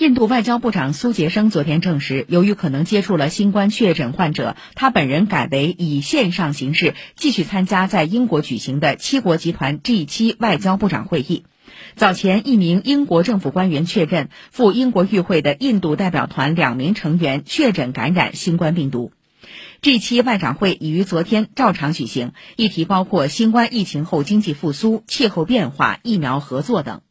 印度外交部长苏杰生昨天证实由于可能接触了新冠确诊患者他本人改为以线上形式继续参加在英国举行的七国集团 g 七外交部长会议。早前一名英国政府官员确认赴英国与会的印度代表团两名成员确诊感染新冠病毒。G 七外长会已于昨天照常举行议题包括新冠疫情后经济复苏气候变化疫苗合作等。